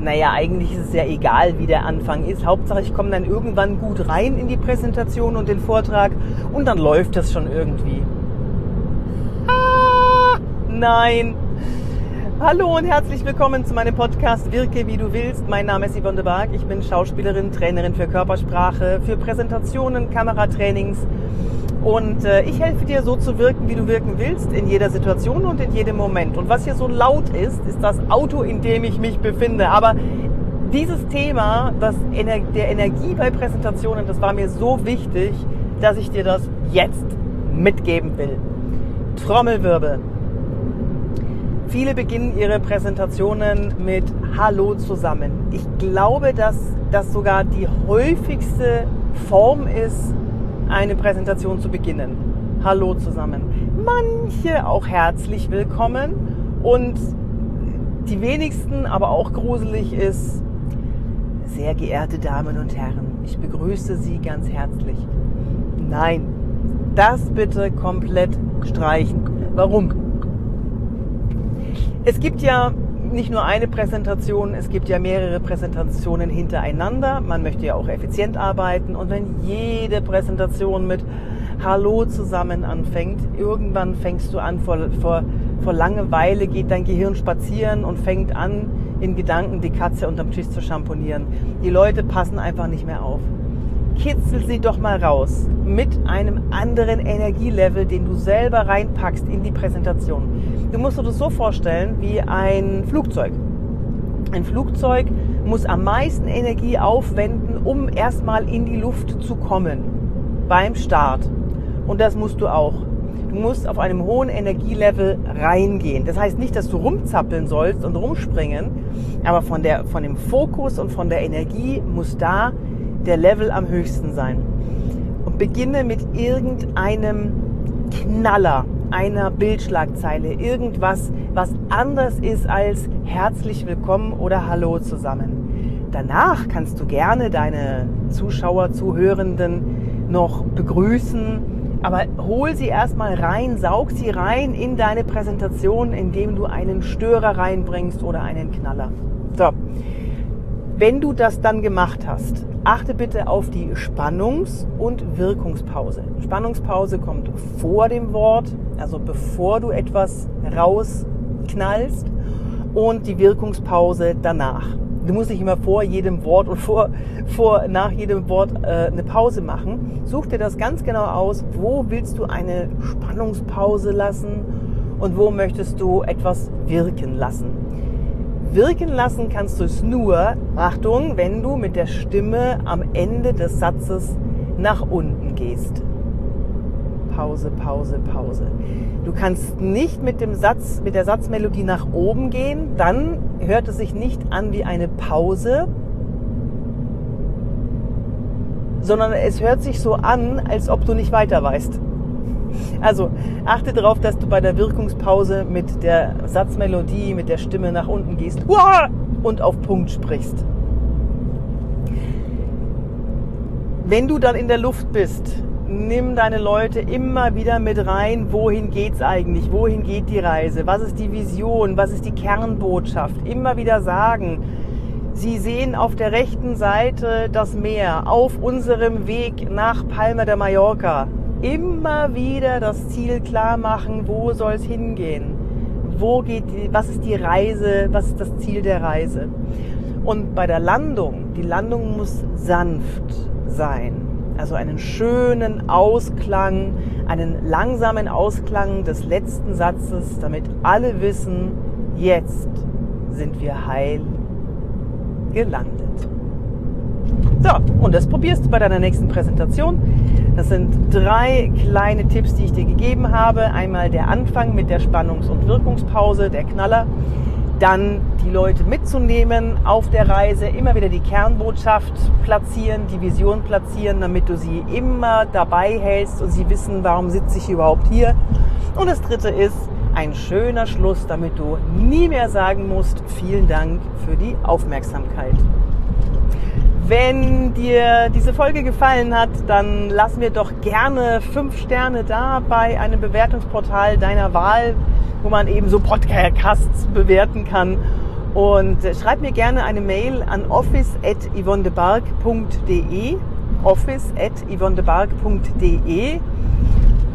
naja, eigentlich ist es ja egal, wie der Anfang ist. Hauptsache, ich komme dann irgendwann gut rein in die Präsentation und den Vortrag und dann läuft das schon irgendwie. Ah, nein. Hallo und herzlich willkommen zu meinem Podcast Wirke wie du willst. Mein Name ist Yvonne de Barg. Ich bin Schauspielerin, Trainerin für Körpersprache, für Präsentationen, Kameratrainings und äh, ich helfe dir so zu wirken, wie du wirken willst, in jeder Situation und in jedem Moment. Und was hier so laut ist, ist das Auto, in dem ich mich befinde. Aber dieses Thema, das Ener der Energie bei Präsentationen, das war mir so wichtig, dass ich dir das jetzt mitgeben will. Trommelwirbel. Viele beginnen ihre Präsentationen mit Hallo zusammen. Ich glaube, dass das sogar die häufigste Form ist, eine Präsentation zu beginnen. Hallo zusammen. Manche auch herzlich willkommen und die wenigsten, aber auch gruselig ist, sehr geehrte Damen und Herren, ich begrüße Sie ganz herzlich. Nein, das bitte komplett streichen. Warum? Es gibt ja nicht nur eine Präsentation, es gibt ja mehrere Präsentationen hintereinander. Man möchte ja auch effizient arbeiten. Und wenn jede Präsentation mit Hallo zusammen anfängt, irgendwann fängst du an, vor, vor, vor Langeweile geht dein Gehirn spazieren und fängt an, in Gedanken die Katze unterm Tisch zu schamponieren. Die Leute passen einfach nicht mehr auf. Kitzel sie doch mal raus mit einem anderen Energielevel, den du selber reinpackst in die Präsentation. Du musst dir das so vorstellen wie ein Flugzeug. Ein Flugzeug muss am meisten Energie aufwenden, um erstmal in die Luft zu kommen beim Start. Und das musst du auch. Du musst auf einem hohen Energielevel reingehen. Das heißt nicht, dass du rumzappeln sollst und rumspringen, aber von, der, von dem Fokus und von der Energie muss da der Level am höchsten sein. Und beginne mit irgendeinem Knaller einer Bildschlagzeile, irgendwas, was anders ist als herzlich willkommen oder hallo zusammen. Danach kannst du gerne deine Zuschauer, Zuhörenden noch begrüßen, aber hol sie erstmal rein, saug sie rein in deine Präsentation, indem du einen Störer reinbringst oder einen Knaller. So. Wenn du das dann gemacht hast, achte bitte auf die Spannungs- und Wirkungspause. Spannungspause kommt vor dem Wort, also bevor du etwas rausknallst und die Wirkungspause danach. Du musst nicht immer vor jedem Wort und vor, vor nach jedem Wort äh, eine Pause machen. Such dir das ganz genau aus. Wo willst du eine Spannungspause lassen und wo möchtest du etwas wirken lassen? Wirken lassen kannst du es nur, Achtung, wenn du mit der Stimme am Ende des Satzes nach unten gehst. Pause, Pause, Pause. Du kannst nicht mit dem Satz, mit der Satzmelodie nach oben gehen, dann hört es sich nicht an wie eine Pause, sondern es hört sich so an, als ob du nicht weiter weißt. Also achte darauf, dass du bei der Wirkungspause mit der Satzmelodie, mit der Stimme nach unten gehst und auf Punkt sprichst. Wenn du dann in der Luft bist, nimm deine Leute immer wieder mit rein, wohin geht's eigentlich, wohin geht die Reise, was ist die Vision, was ist die Kernbotschaft. Immer wieder sagen, Sie sehen auf der rechten Seite das Meer auf unserem Weg nach Palma de Mallorca immer wieder das Ziel klar machen, wo soll es hingehen? Wo geht, was ist die Reise? Was ist das Ziel der Reise? Und bei der Landung, die Landung muss sanft sein. Also einen schönen Ausklang, einen langsamen Ausklang des letzten Satzes, damit alle wissen, jetzt sind wir heil gelandet. So, und das probierst du bei deiner nächsten Präsentation. Das sind drei kleine Tipps, die ich dir gegeben habe. Einmal der Anfang mit der Spannungs- und Wirkungspause, der Knaller. Dann die Leute mitzunehmen auf der Reise, immer wieder die Kernbotschaft platzieren, die Vision platzieren, damit du sie immer dabei hältst und sie wissen, warum sitze ich überhaupt hier. Und das dritte ist ein schöner Schluss, damit du nie mehr sagen musst, vielen Dank für die Aufmerksamkeit. Wenn dir diese Folge gefallen hat, dann lass mir doch gerne fünf Sterne da bei einem Bewertungsportal deiner Wahl, wo man eben so Podcasts bewerten kann. Und schreib mir gerne eine Mail an office.yvonnebark.de office.yvonnebark.de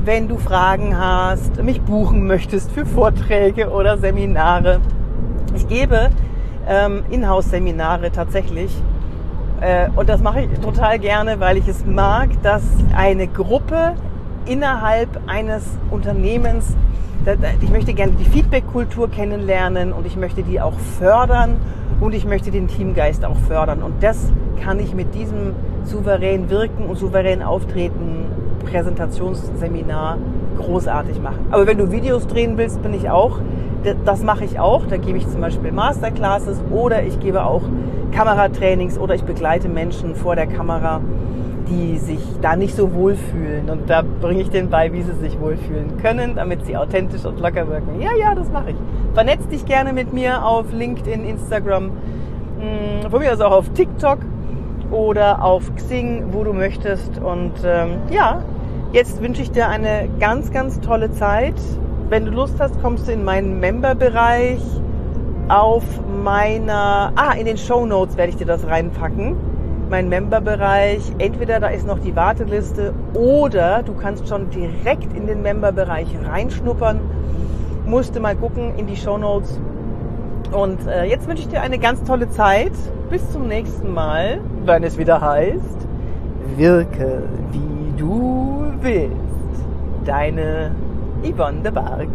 wenn du Fragen hast, mich buchen möchtest für Vorträge oder Seminare. Ich gebe ähm, Inhouse-Seminare tatsächlich. Äh, und das mache ich total gerne, weil ich es mag, dass eine Gruppe innerhalb eines Unternehmens, ich möchte gerne die Feedback-Kultur kennenlernen und ich möchte die auch fördern und ich möchte den Teamgeist auch fördern. Und das kann ich mit diesem souverän wirken und souverän auftreten Präsentationsseminar großartig machen. Aber wenn du Videos drehen willst, bin ich auch. Das mache ich auch. Da gebe ich zum Beispiel Masterclasses oder ich gebe auch Kameratrainings oder ich begleite Menschen vor der Kamera, die sich da nicht so wohlfühlen. Und da bringe ich denen bei, wie sie sich wohlfühlen können, damit sie authentisch und locker wirken. Ja, ja, das mache ich. Vernetz dich gerne mit mir auf LinkedIn, Instagram, hm, von mir aus auch auf TikTok oder auf Xing, wo du möchtest. Und ähm, ja, jetzt wünsche ich dir eine ganz, ganz tolle Zeit. Wenn du Lust hast, kommst du in meinen Member-Bereich auf meiner, ah, in den Show Notes werde ich dir das reinpacken. Mein Member-Bereich, entweder da ist noch die Warteliste oder du kannst schon direkt in den Member-Bereich reinschnuppern. Musste mal gucken in die Show Notes. Und äh, jetzt wünsche ich dir eine ganz tolle Zeit. Bis zum nächsten Mal, wenn es wieder heißt, wirke wie du willst. Deine Yvonne de Barg.